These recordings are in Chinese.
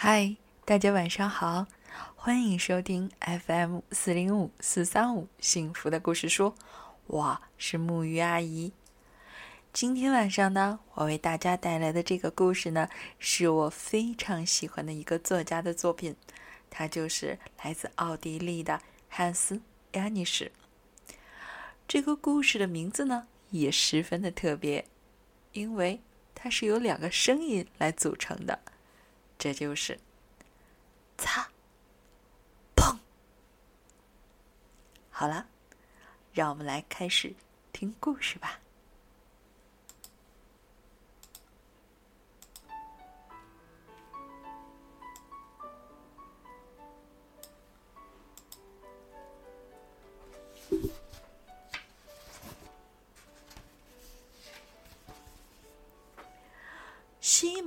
嗨，大家晚上好，欢迎收听 FM 四零五四三五幸福的故事书，我是木鱼阿姨。今天晚上呢，我为大家带来的这个故事呢，是我非常喜欢的一个作家的作品，他就是来自奥地利的汉斯·亚尼什。这个故事的名字呢，也十分的特别，因为它是由两个声音来组成的。这就是“擦砰”。好了，让我们来开始听故事吧。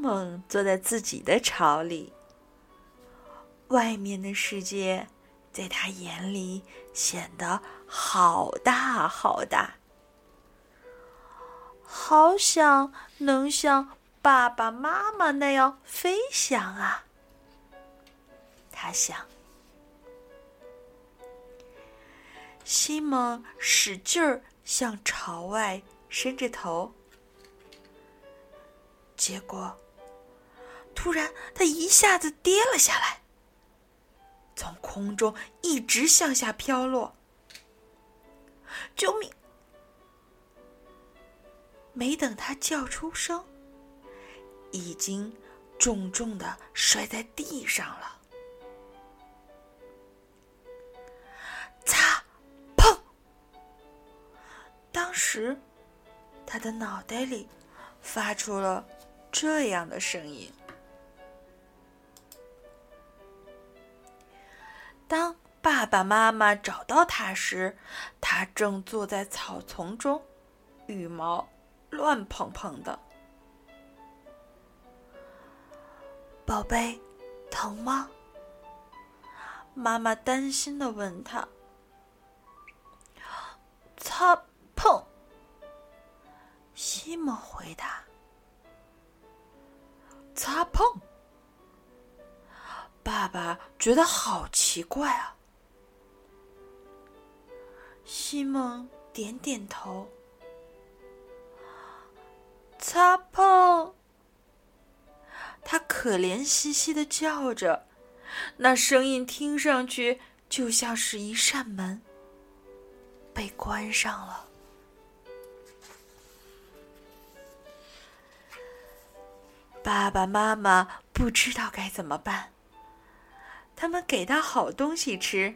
西蒙坐在自己的巢里，外面的世界在他眼里显得好大好大，好想能像爸爸妈妈那样飞翔啊！他想。西蒙使劲儿向朝外伸着头。结果，突然，他一下子跌了下来，从空中一直向下飘落。救命！没等他叫出声，已经重重的摔在地上了。擦！砰！当时，他的脑袋里发出了。这样的声音。当爸爸妈妈找到他时，他正坐在草丛中，羽毛乱蓬蓬的。宝贝，疼吗？妈妈担心的问他。擦碰。西蒙回答。擦碰，爸爸觉得好奇怪啊。西蒙点点头。擦碰，他可怜兮兮的叫着，那声音听上去就像是一扇门被关上了。爸爸妈妈不知道该怎么办。他们给他好东西吃，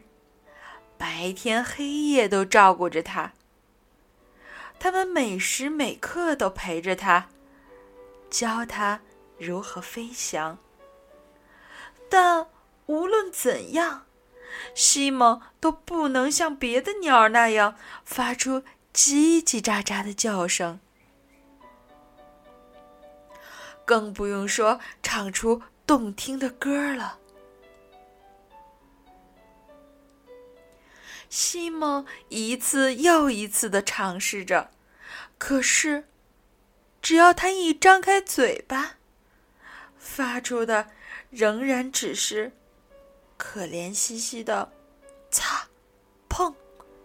白天黑夜都照顾着他。他们每时每刻都陪着他，教他如何飞翔。但无论怎样，西蒙都不能像别的鸟儿那样发出叽叽喳喳的叫声。更不用说唱出动听的歌了。西蒙一次又一次的尝试着，可是，只要他一张开嘴巴，发出的仍然只是可怜兮兮的“擦、碰”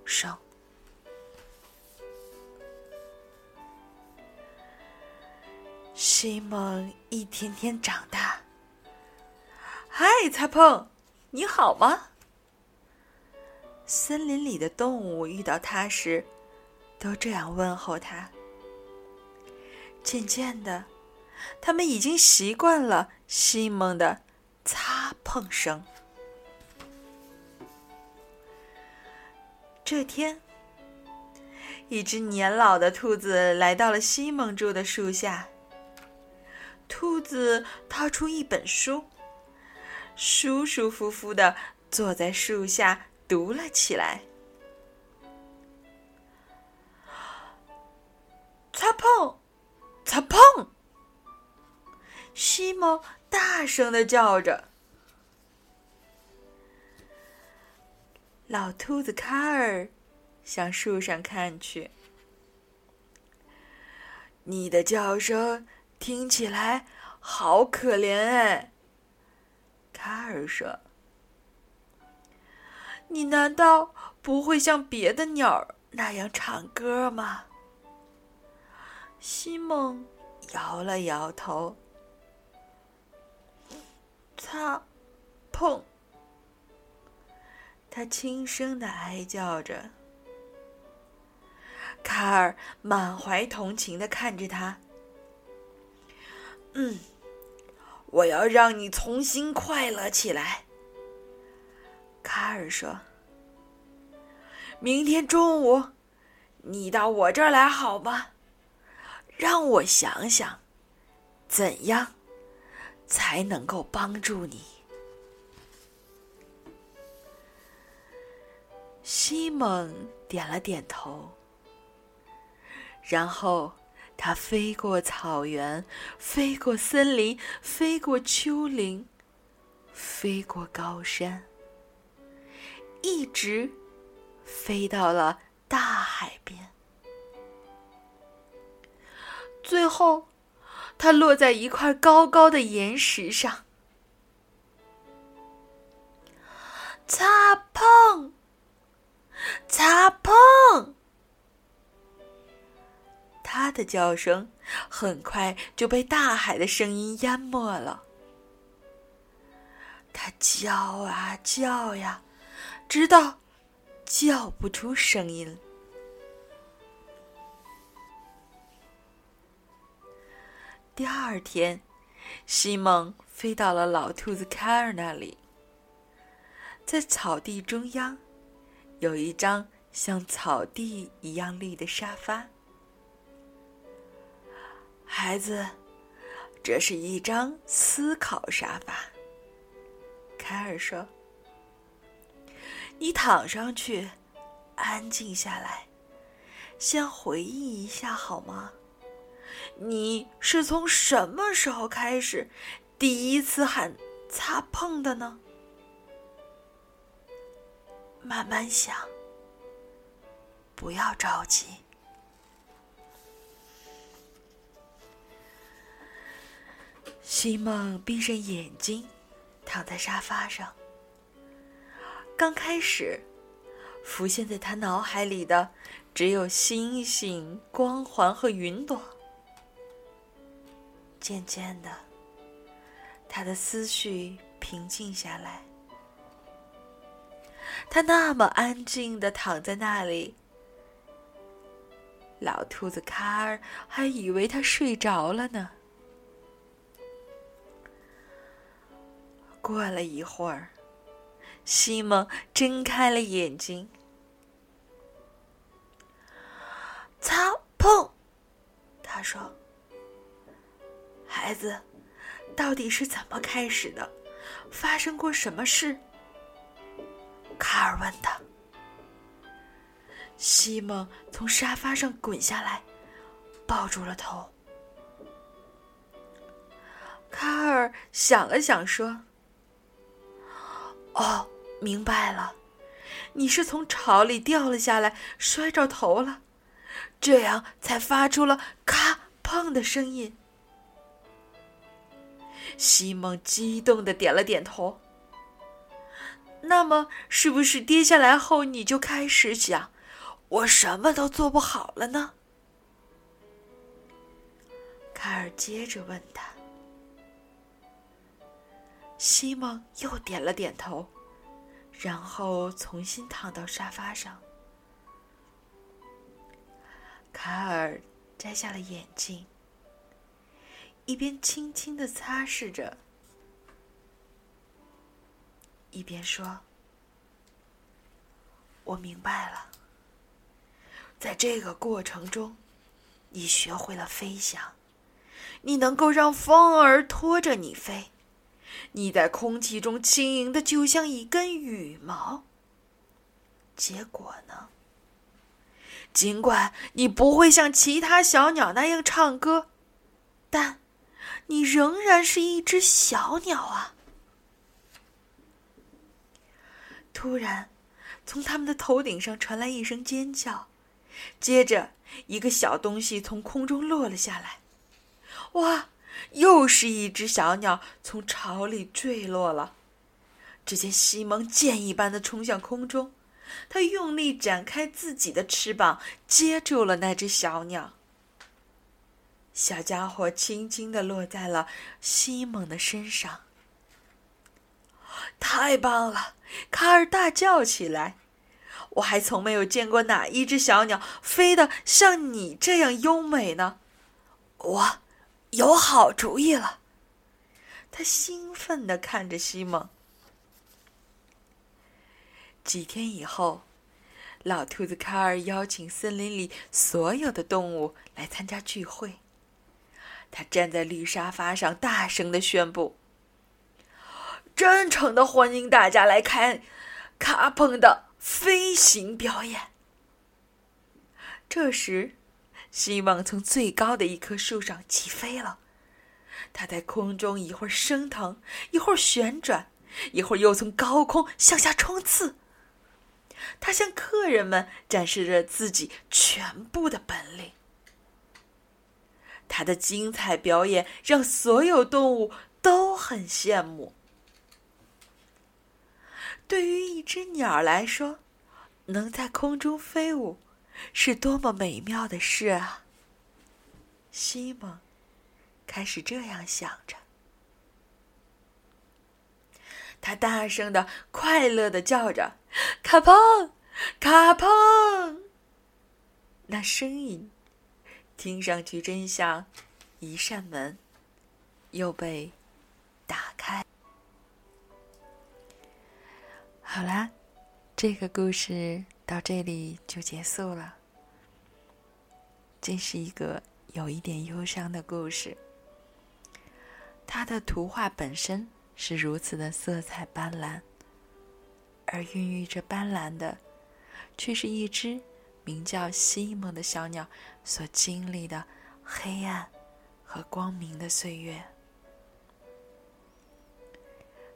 声。西蒙一天天长大。嗨，擦碰，你好吗？森林里的动物遇到它时，都这样问候它。渐渐的，他们已经习惯了西蒙的擦碰声。这天，一只年老的兔子来到了西蒙住的树下。兔子掏出一本书，舒舒服服的坐在树下读了起来。擦碰，擦碰！西蒙大声的叫着。老兔子卡尔向树上看去，你的叫声。听起来好可怜哎！卡尔说：“你难道不会像别的鸟儿那样唱歌吗？”西蒙摇了摇头。擦，碰。他轻声的哀叫着。卡尔满怀同情的看着他。嗯，我要让你重新快乐起来。卡尔说：“明天中午，你到我这儿来好吗？让我想想，怎样才能够帮助你。”西蒙点了点头，然后他飞过草原，飞过森林，飞过丘陵，飞过高山，一直飞到了大海边。最后，他落在一块高高的岩石上，擦碰。擦碰，它的叫声很快就被大海的声音淹没了。它叫啊叫呀，直到叫不出声音。第二天，西蒙飞到了老兔子凯尔那里，在草地中央。有一张像草地一样绿的沙发，孩子，这是一张思考沙发。凯尔说：“你躺上去，安静下来，先回忆一下好吗？你是从什么时候开始第一次喊‘擦碰’的呢？”慢慢想，不要着急。西蒙闭上眼睛，躺在沙发上。刚开始，浮现在他脑海里的只有星星、光环和云朵。渐渐的，他的思绪平静下来。他那么安静的躺在那里，老兔子卡尔还以为他睡着了呢。过了一会儿，西蒙睁开了眼睛。擦碰，他说：“孩子，到底是怎么开始的？发生过什么事？”卡尔问他。西蒙从沙发上滚下来，抱住了头。卡尔想了想，说：“哦，明白了，你是从巢里掉了下来，摔着头了，这样才发出了咔碰的声音。”西蒙激动的点了点头。那么，是不是跌下来后你就开始想，我什么都做不好了呢？卡尔接着问他。西蒙又点了点头，然后重新躺到沙发上。卡尔摘下了眼镜，一边轻轻的擦拭着。一边说：“我明白了，在这个过程中，你学会了飞翔，你能够让风儿拖着你飞，你在空气中轻盈的就像一根羽毛。结果呢？尽管你不会像其他小鸟那样唱歌，但你仍然是一只小鸟啊。”突然，从他们的头顶上传来一声尖叫，接着一个小东西从空中落了下来。哇！又是一只小鸟从巢里坠落了。只见西蒙箭一般的冲向空中，他用力展开自己的翅膀，接住了那只小鸟。小家伙轻轻的落在了西蒙的身上。太棒了！卡尔大叫起来。我还从没有见过哪一只小鸟飞得像你这样优美呢。我有好主意了。他兴奋地看着西蒙。几天以后，老兔子卡尔邀请森林里所有的动物来参加聚会。他站在绿沙发上，大声的宣布：“真诚的欢迎大家来看卡彭的。”飞行表演。这时，希望从最高的一棵树上起飞了。它在空中一会儿升腾，一会儿旋转，一会儿又从高空向下冲刺。他向客人们展示着自己全部的本领。他的精彩表演让所有动物都很羡慕。对于一只鸟来说，能在空中飞舞，是多么美妙的事啊！西蒙开始这样想着，他大声的、快乐的叫着：“卡彭，卡彭！”那声音听上去真像一扇门又被打开。好啦，这个故事到这里就结束了。这是一个有一点忧伤的故事。它的图画本身是如此的色彩斑斓，而孕育着斑斓的，却是一只名叫西蒙的小鸟所经历的黑暗和光明的岁月。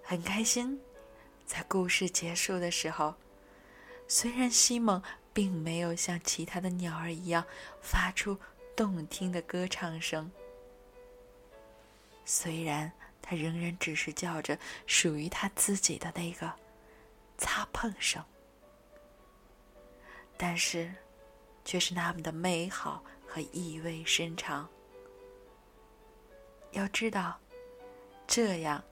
很开心。在故事结束的时候，虽然西蒙并没有像其他的鸟儿一样发出动听的歌唱声，虽然他仍然只是叫着属于他自己的那个擦碰声，但是却是那么的美好和意味深长。要知道，这样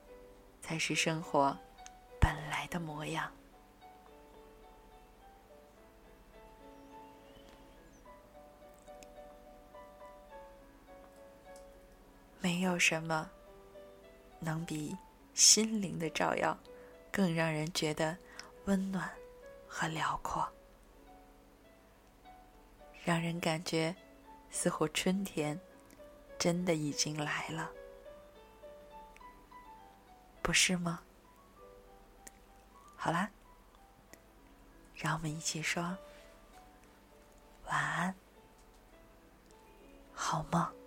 才是生活。本来的模样，没有什么能比心灵的照耀更让人觉得温暖和辽阔，让人感觉似乎春天真的已经来了，不是吗？好啦，让我们一起说晚安，好梦。